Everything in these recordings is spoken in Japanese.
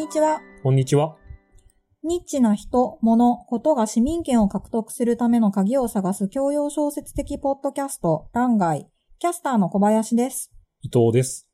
にちは。こんにちは。ニッチな人、物、ことが市民権を獲得するための鍵を探す教養小説的ポッドキャスト、欄外。キャスターの小林です。伊藤です。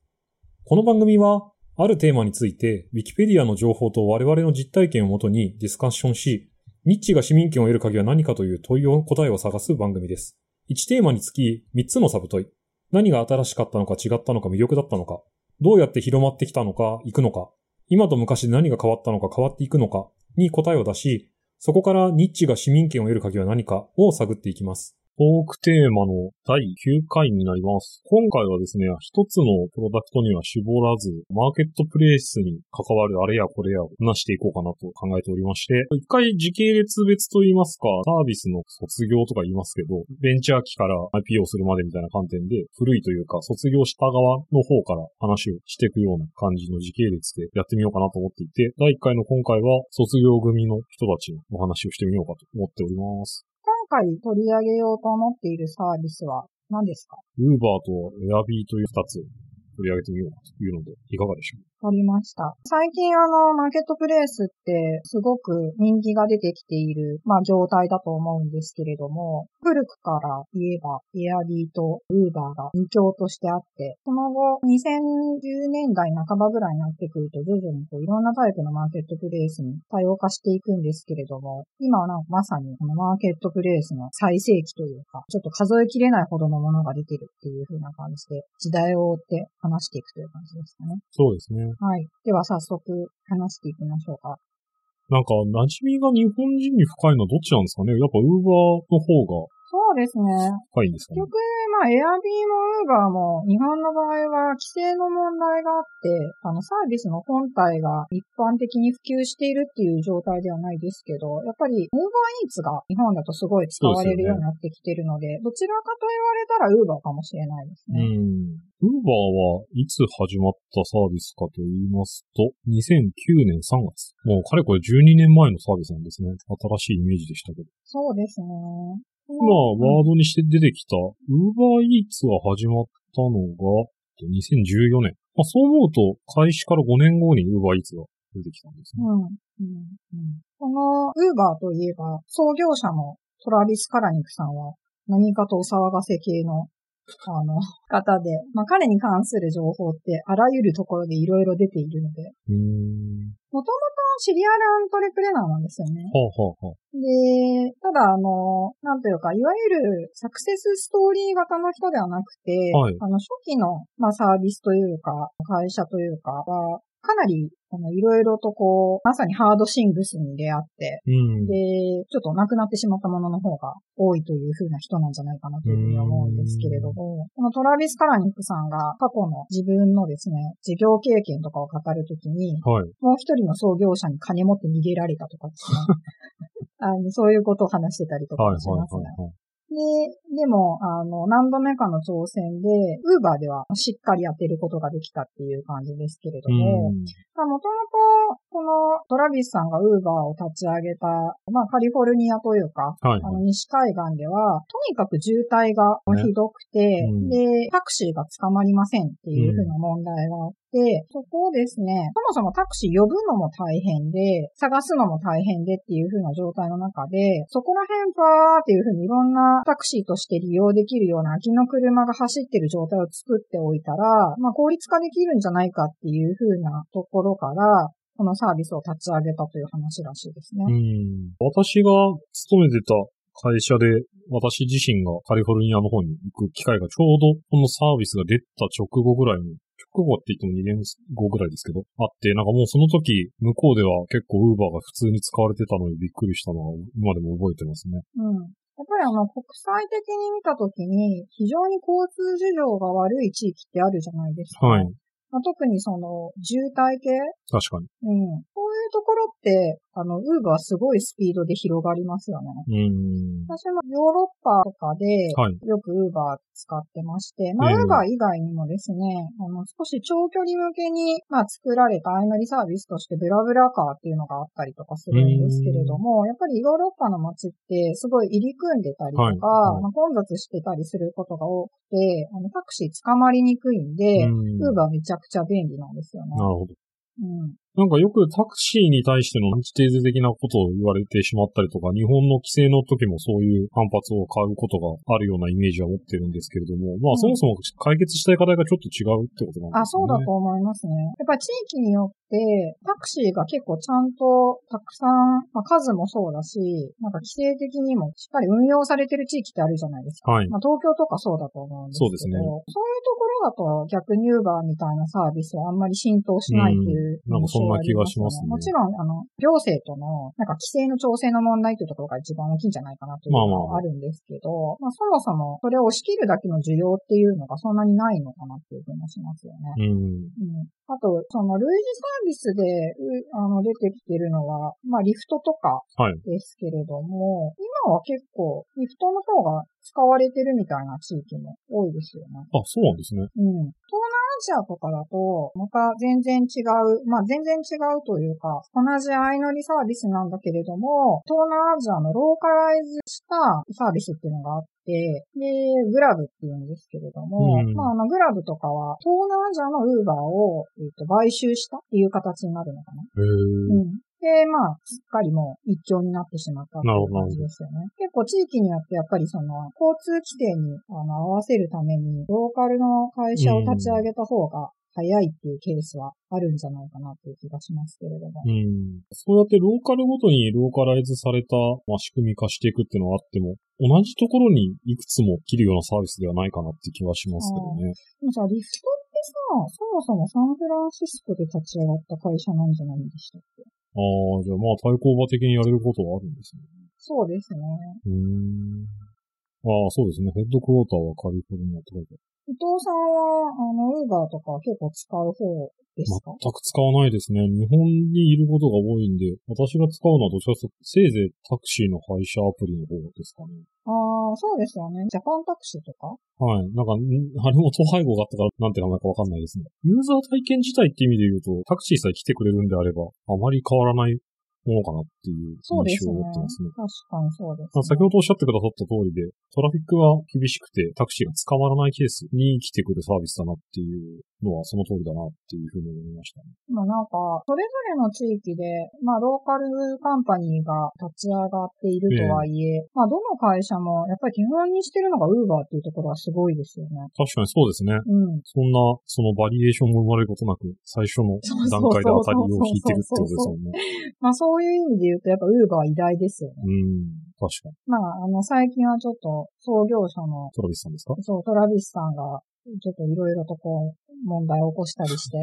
この番組は、あるテーマについて、ウィキペディアの情報と我々の実体験をもとにディスカッションし、ニッチが市民権を得る鍵は何かという問いを、答えを探す番組です。1テーマにつき3つのサブ問い。何が新しかったのか違ったのか魅力だったのか。どうやって広まってきたのか、行くのか。今と昔で何が変わったのか変わっていくのかに答えを出し、そこからニッチが市民権を得る鍵は何かを探っていきます。トークテーマの第9回になります。今回はですね、一つのプロダクトには絞らず、マーケットプレイスに関わるあれやこれやを話していこうかなと考えておりまして、一回時系列別と言いますか、サービスの卒業とか言いますけど、ベンチャー期から IPO するまでみたいな観点で、古いというか、卒業した側の方から話をしていくような感じの時系列でやってみようかなと思っていて、第1回の今回は卒業組の人たちのお話をしてみようかと思っております。今回取り上げようと思っているサービスは何ですか？ウーバーとエアビーという二つ取り上げてみようというので、いかがでしょう？わかりました。最近あの、マーケットプレイスってすごく人気が出てきている、まあ状態だと思うんですけれども、古くから言えば、エアビーとウーバーが二強としてあって、その後、2010年代半ばぐらいになってくると、徐々にこういろんなタイプのマーケットプレイスに多様化していくんですけれども、今はなんかまさにこのマーケットプレイスの最盛期というか、ちょっと数えきれないほどのものが出てるっていう風な感じで、時代を追って話していくという感じですかね。そうですね。はい。では早速話していきましょうか。なんか、馴染みが日本人に深いのはどっちなんですかね？やっぱウーバーの方がそうですね。深いんですかね結局、まあ、エアビーもウーバーも、日本の場合は規制の問題があって、あの、サービスの本体が一般的に普及しているっていう状態ではないですけど、やっぱり、ウーバーイーツが日本だとすごい使われるようになってきてるので、どちらかと言われたらウーバーかもしれないですうね。ん。ウーバーはいつ始まったサービスかと言いますと、2009年3月。もうかれこれ12年前のサービスなんですね。新しいイメージでしたけど。そうですね。今、ワードにして出てきた、ウーバーイーツが始まったのが、2014年。まあ、そう思うと、開始から5年後にウーバーイーツが出てきたんですね。うん。うん。うん。この、ウーバーといえば、創業者のトラビス・カラニクさんは、何かとお騒がせ系の、あの、方で、まあ、彼に関する情報って、あらゆるところでいろいろ出ているので。もともとシリアルアントレプレナーなんですよね。はあ、はあはあ、で、ただ、あの、なんというか、いわゆるサクセスストーリー型の人ではなくて、はいあの、初期の、まあ、サービスというか、会社というかは、かなり、あの、いろいろとこう、まさにハードシングスに出会って、うん。で、ちょっと亡くなってしまったものの方が多いという風な人なんじゃないかなというふうに思うんですけれども、このトラビス・カラニックさんが過去の自分のですね、事業経験とかを語るときに、はい。もう一人の創業者に金持って逃げられたとかですね。あのそういうことを話してたりとかはい、はい、しますね。はいはい。で、でも、あの、何度目かの挑戦で、ウーバーではしっかり当てることができたっていう感じですけれども、うん。まあ、もともと、このトラビスさんがウーバーを立ち上げた、まあ、カリフォルニアというか、はい、あの、はい。西海岸では、とにかく渋滞がひどくて、うん。で、タクシーが捕まりませんっていうふうな問題があって、そこをですね、そもそもタクシー呼ぶのも大変で、探すのも大変でっていうふうな状態の中で、そこら辺バーっていうふうにいろんなタクシーとして利用できるような空きの車が走ってる状態を作っておいたら、まあ効率化できるんじゃないかっていうふうなところから、このサービスを立ち上げたという話らしいですね。うん。私が勤めてた会社で、私自身がカリフォルニアの方に行く機会がちょうどこのサービスが出た直後ぐらいに、直後って言っても2年後ぐらいですけど、あって、なんかもうその時、向こうでは結構ウーバーが普通に使われてたのにびっくりしたのは今でも覚えてますね。うん。やっぱりあの、国際的に見たときに、非常に交通事情が悪い地域ってあるじゃないですか。はい。まあ、特にその、渋滞系？確かに。うん。こういうところって、あの、ウーバーすごいスピードで広がりますよね。うん。私もヨーロッパとかで、はい。よくウーバー使ってまして、まあ、ええウーバー以外にもですね、あの、少し長距離向けに、まあ、作られた相乗りサービスとしてブラブラカーっていうのがあったりとかするんですけれども、やっぱりヨーロッパの街ってすごい入り組んでたりとか、はいはいまあ、混雑してたりすることが多くて、あの、タクシー捕まりにくいんで、うんウーバーめちゃくちゃ便利なんですよね。なるほど。うん。なんかよくタクシーに対してのアンチテーゼ的なことを言われてしまったりとか、日本の規制の時もそういう反発を買うことがあるようなイメージは持ってるんですけれども、まあそもそも解決したい課題がちょっと違うってことなんですね。あ、そうだと思いますね。やっぱり地域によって、タクシーが結構ちゃんとたくさん、まあ、数もそうだし、なんか規制的にもしっかり運用されてる地域ってあるじゃないですか。はい。まあ、東京とかそうだと思うんですけど。そうですねそういうところだと逆に Uber みたいなサービスはあんまり浸透しないっていううんなんかそんな気がしますねもちろん、あの、行政との、なんか規制の調整の問題というところが一番大きいんじゃないかなというのまあるんですけど、まあそもそもそれを押し切るだけの需要っていうのがそんなにないのかなっていう気もしますよね。うん。うんあと、その類似サービスで、うあの、出てきてるのは、まあ、リフトとかはい。ですけれども、今は結構、リフトの方が使われてるみたいな地域も多いですよね。あ、そうなんですね。うん。東南アジアとかだと、また全然違う、まあ全然違うというか、同じ相乗りサービスなんだけれども、東南アジアのローカライズしたサービスっていうのがあって、で、グラブっていうんですけれども、うんまああのグラブとかは、東南アジアのウーバーを、えっと買収したっていう形になるのかな。へー。うん。で、まあ、すっかりもう一強になってしまったっていう感じですよね。結構地域によってやっぱりその、交通規制にあの合わせるために、ローカルの会社を立ち上げた方が早いっていうケースはあるんじゃないかなっていう気がしますけれども。うん。そうやってローカルごとにローカライズされた、まあ、仕組み化していくっていうのはあっても、同じところにいくつも切るようなサービスではないかなって気はしますけどね。でもさ、リフトってさ、そもそもサンフランシスコで立ち上がった会社なんじゃないんでしたっけ？ああ、じゃあまあ対抗馬的にやれることはあるんですね。そうですね。うーん。ああ、そうですね。ヘッドクォーターはカリフォルニアって書いてある。伊藤さんは、あの、ウーバーとか結構使う方ですか？全く使わないですね。日本にいることが多いんで、私が使うのはどちらかというと、せいぜいタクシーの配車アプリの方ですかね。ああ、そうですよね。ジャパンタクシーとか？はい。なんか、んあれも統廃合があったから、なんて名前かわかんないですね。ユーザー体験自体って意味で言うと、タクシーさえ来てくれるんであれば、あまり変わらないものかなっていう印象。を持ってますね。確かにそうです、ね。まあ先ほどおっしゃってくださった通りで、トラフィックが厳しくてタクシーが捕まらないケースに来てくるサービスだなっていうのはその通りだなっていうふうに思いましたね。まあなんか、それぞれの地域で、まあローカルカンパニーが立ち上がっているとはいえ、まあどの会社もやっぱり基本にしてるのがウーバーっていうところはすごいですよね。確かにそうですね。うん。そんな、そのバリエーションも生まれることなく、最初の段階で当たりを引いてるってことですもんね。まあそういう意味で言うとやっぱウーバー偉大ですよね。うん。確かに。まああの最近はちょっと創業者の、トラビスさんですか？そう、トラビスさんが、ちょっといろいろとこう、問題を起こしたりして。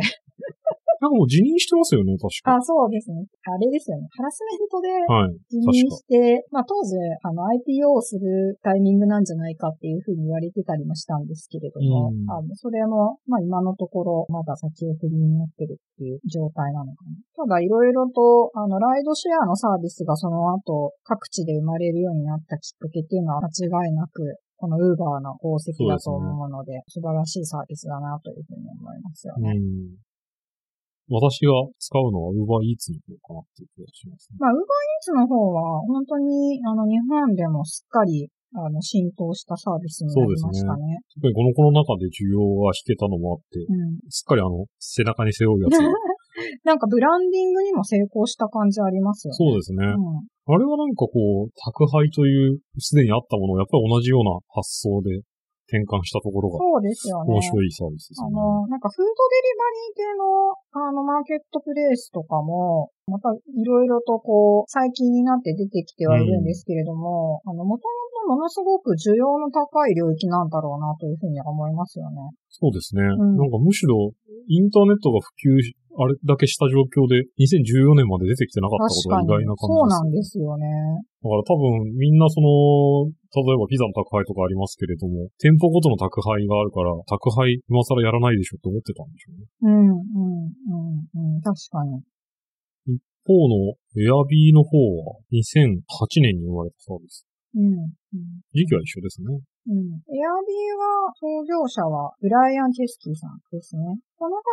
なんかもう辞任してますよね、確か。あ、そうですね。あれですよね。ハラスメントではい。辞任して、まあ当時、あの IPO をするタイミングなんじゃないかっていうふうに言われてたりもしたんですけれども、うんあのそれも、まあ今のところまだ先送りになってるっていう状態なのかな。ただいろいろと、あの、ライドシェアのサービスがその後各地で生まれるようになったきっかけっていうのは間違いなく、この Uber の功績だと思うので、素晴らしいサービスだなというふうに思いますよね。うん。私が使うのは Uber Eats の方かなっていう気がしますね。まあ、ウーバーイーツの方は、本当に、あの、日本でもすっかり、あの、浸透したサービスになりましたね。特にこのコロナ禍で需要が引けたのもあって、うん。すっかりあの、背中に背負うやつが。なんか、ブランディングにも成功した感じありますよね。そうですね。うん。あれはなんかこう、宅配という、すでにあったものをやっぱり同じような発想で転換したところがそうですよね。面白いサービスですね。あの、なんかフードデリバリー系の、あの、マーケットプレイスとかも、またいろいろとこう、最近になって出てきてはいるんですけれども、あの、もともとものすごく需要の高い領域なんだろうなというふうには思いますよね。そうですね。んなんかむしろ、インターネットが普及し、あれだけした状況で、2014年まで出てきてなかったことが意外な。感そうじです、なんですよね。だから多分、みんなその、例えばピザの宅配とかありますけれども、店舗ごとの宅配があるから、宅配今更やらないでしょって思ってたんでしょうね。うん、うん、うん、うん、確かに。一方のエアビーの方は2008年に生まれたサービス。うん、うん。時期は一緒ですね。うん。エアビーは、創業者は、ブライアン・チェスキーさんですね。この方、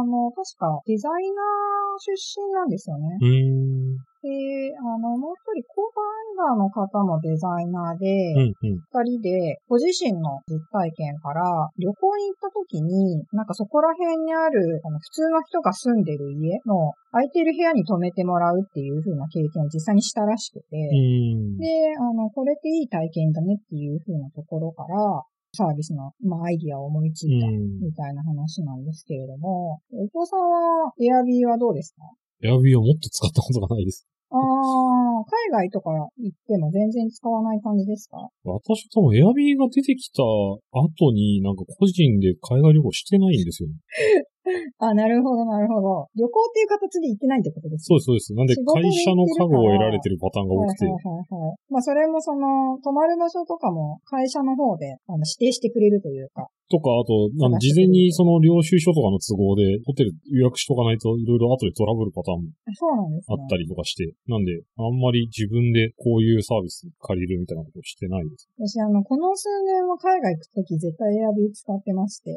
あの、確かデザイナー出身なんですよね。うーん。で、あの、もう一人、コーバンダーの方もデザイナーで、うんうん。二人で、ご自身の実体験から、旅行に行った時に、なんかそこら辺にある、あの、普通の人が住んでる家の空いてる部屋に泊めてもらうっていう風な経験を実際にしたらしくて、うん。で、あの、これっていい体験だねっていう風なところから、サービスの、まあ、アイディアを思いついた、うん。みたいな話なんですけれども、伊藤さんは、エアビーはどうですか？エアビーはもっと使ったことがないです。ああ、海外とか行っても全然使わない感じですか？私多分エアビーが出てきた後になんか個人で海外旅行してないんですよね。あ、なるほど、なるほど。旅行っていう形で行ってないってことですそうです、そうです。なんで会社の家具を得られてるパターンがはいはい多くて。はいはい。まあそれもその、泊まる場所とかも会社の方であの指定してくれるというか。とか、あと、あの事前にその領収書とかの都合でホテル予約しとかないといろいろ後でトラブルパターンもあったりとかして。なんで、あんまり自分でこういうサービス借りるみたいなことをしてないです。私あの、この数年は海外行くとき絶対エアビー使ってまして。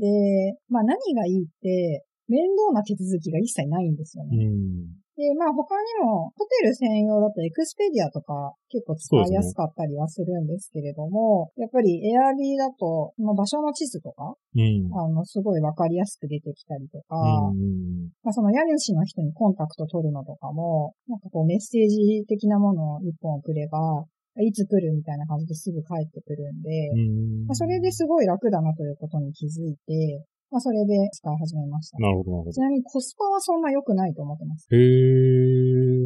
で、まあ何がいいって、面倒な手続きが一切ないんですようね。ん。で、まあ他にも、ホテル専用だとエクスペディアとか結構使いやすかったりはするんですけれども、やっぱりエアビーだと、その場所の地図とか、うん。あの、すごいわかりやすく出てきたりとか、うん。まあその家主の人にコンタクト取るのとかも、なんかこうメッセージ的なものを一本送れば、いつ来るみたいな感じですぐ帰ってくるんで、うん。まあ、それですごい楽だなということに気づいて、まあそれで使い始めました。なるほど、なるほちなみにコスパはそんな良くないと思ってます。ど。へ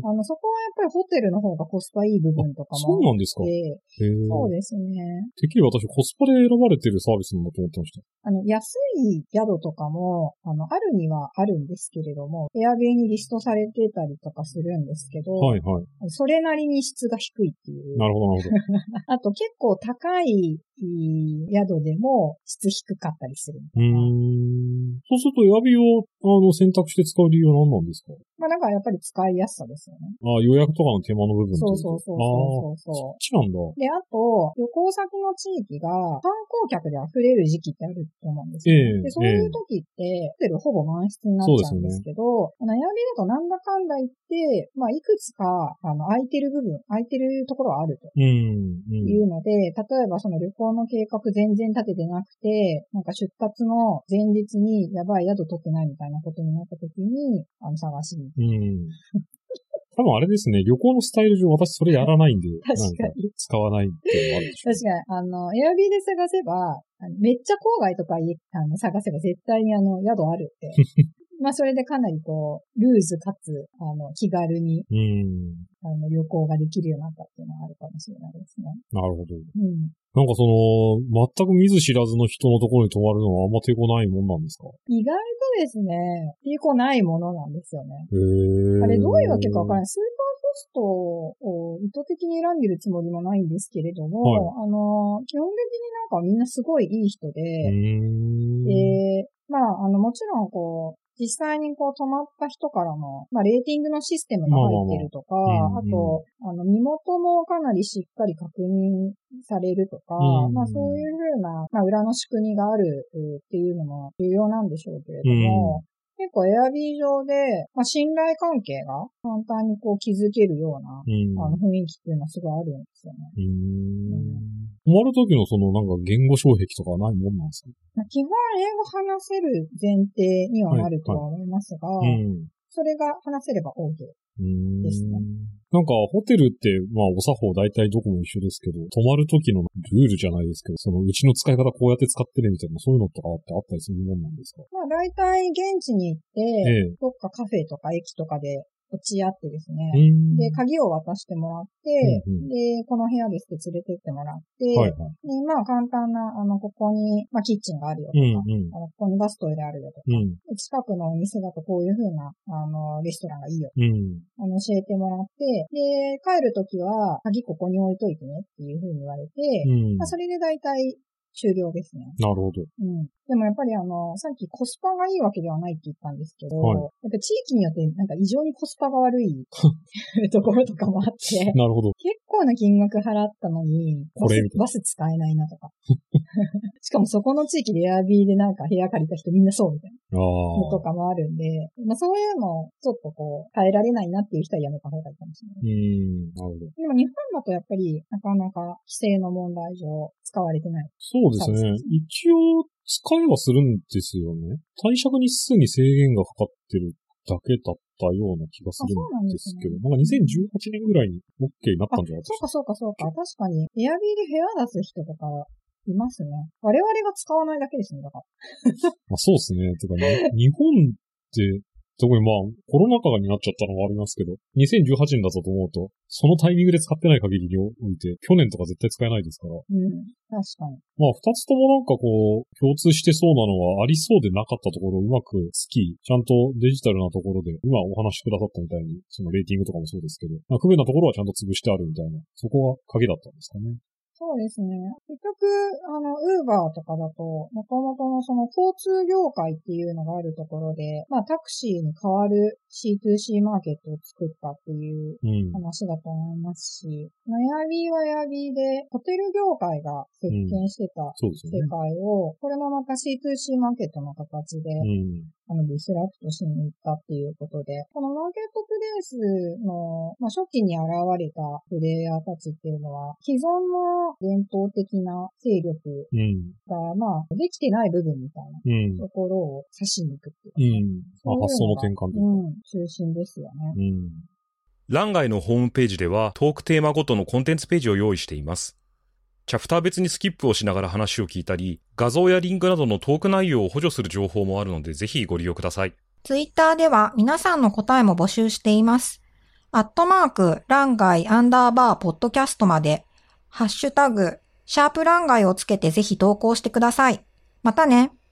え。あの、そこはやっぱりホテルの方がコスパいい部分とかそうもなんですか。そうですね。てっきり私コスパで選ばれてるサービスなんだと思ってました。あの、安い宿とかも、あの、あるにはあるんですけれども、エアビーにリストされてたりとかするんですけど、はいはい。それなりに質が低いっていう。なるほど、なるほど。あと結構高い宿でも質低かったりする。うーん。そうすると、エアビーを、あの、選択して使う理由は何なんですか？まあだからやっぱり使いやすさですよね。あ予約とかの手間の部分そうそうそうああ、そうそうそっちなんだ。で、あと、旅行先の地域が観光客で溢れる時期ってあると思うんですよ、ええで、そういう時って、ホテルほぼ満室になっちゃうんですけど、あの、エアビーだとなんだかんだ言って、まあ、いくつか、あの、空いてる部分、空いてるところはあると。うん。うん。いうので、例えばその旅行の計画全然立ててなくて、なんか出発の前日にやばい宿取ってないみたいなことになった時に、あの、探しに。うん。多分あれですね、旅行のスタイル上私それやらないんで、確かに使わないっていうのもあるでしょう。確かに、あの、エアビーで探せば、めっちゃ郊外とかいあの探せば絶対にあの、宿あるって。まあ、それでかなりこう、ルーズかつ、あの、気軽に、うん。あの、旅行ができるようになったっていうのがあるかもしれないですね。なるほど。うん。なんかその、全く見ず知らずの人のところに泊まるのはあんま抵抗ないもんなんですか？意外とですね、抵抗ないものなんですよね。へーあれどういうわけかわからない。スーパーホストを意図的に選んでるつもりもないんですけれども、あの、基本的になんかみんなすごいいい人で。で、まあ、あの、もちろんこう、実際にこう泊まった人からの、まあ、レーティングのシステムが入ってるとか、まあと、あの、身元もかなりしっかり確認されるとか、うんまあ、そういうふうな、まあ、裏の仕組みがあるえーっていうのも重要なんでしょうけれども、結構エアビー上で、まあ、信頼関係が簡単にこう築けるような、うん。あの雰囲気っていうのはすごいあるんですよね。うーん。泊まるときのそのなんか言語障壁とかはないもんなんですか？まあ基本英語話せる前提にはなるとは思いますが、うん。それが話せれば OK。ですねなんか、ホテルって、まあ、お作法大体どこも一緒ですけど、泊まる時のルールじゃないですけど、その、うちの使い方こうやって使ってねみたいな、そういうのとかってあったりするもんなんですか？まあ大体現地に行って、ええ。どっかカフェとか駅とかで落ち合ってですね、うんで、鍵を渡してもらって、うんうんで、この部屋ですって連れてってもらって、はいはい。で、まあ簡単な、あの、ここに、まあキッチンがあるよとか、うんうん。あのここにバストイレあるよとか、うん。近くのお店だとこういう風な、あの、レストランがいいよ。うん。あの、教えてもらって、で、帰るときは、鍵ここに置いといてねっていう風に言われて、うん。まあ、それで大体終了ですね。なるほど。うん。でもやっぱりあの、さっきコスパがいいわけではないって言ったんですけど、はいやっぱ地域によってなんか異常にコスパが悪い ところとかもあって、なるほど。結構な金額払ったのに、バスバス使えないなとか。しかもそこの地域でエアビーでなんか部屋借りた人みんなそうみたいあなのとあ。かもあるんで、まあそういうのちょっとこう、耐えられないなっていう人はやめた方がいいかもしれない。うん、なるほど。でも日本だとやっぱりなかなか規制の問題上使われてない。そうですね。一応、使いはするんですよね。貸借日数に制限がかかってるだけだったような気がするんですけど、あなんか2018年ぐらいに OK になっあ、たんじゃないですか？そうかそうかそうか。確かに、エアビーで部屋出す人とかいますね。我々が使わないだけですね、だから。まあ、そうですね。てか、ね、日本って、特にまあ、コロナ禍になっちゃったのもありますけど、2018年だったと思うと、そのタイミングで使ってない限りにおいて、去年とか絶対使えないですから。うん。確かに。まあ、二つともなんかこう、共通してそうなのはありそうでなかったところをうまくつき、ちゃんとデジタルなところで、今お話しくださったみたいに、そのレーティングとかもそうですけど、まあ、不便なところはちゃんと潰してあるみたいな、そこが鍵だったんですかね。そうですね。結局、あの、ウーバーとかだと、もともとのその交通業界っていうのがあるところで、まあタクシーに代わる C2C マーケットを作ったっていううん。話だと思いますし、エアビーはエアビーで、ホテル業界が席巻してたそうですよね。世界を、これもまた C2C マーケットの形で、うん。あの、ディスラプトしに行ったっていうことで、このマーケットプレイスの、まあ、初期に現れたプレイヤーたちっていうのは、既存の伝統的な勢力うん。が、まあ、できてない部分みたいなうん。ところを指しに行くっていううん。まあ、発想の転換というか。うん、中心ですよね。うん。欄外のホームページではトークテーマごとのコンテンツページを用意しています。チャプター別にスキップをしながら話を聞いたり、画像やリンクなどのトーク内容を補助する情報もあるのでぜひご利用ください。ツイッターでは皆さんの答えも募集しています。アットマーク、ランガイアンダーバーポッドキャストまで、ハッシュタグ、シャープランガイをつけてぜひ投稿してください。またね。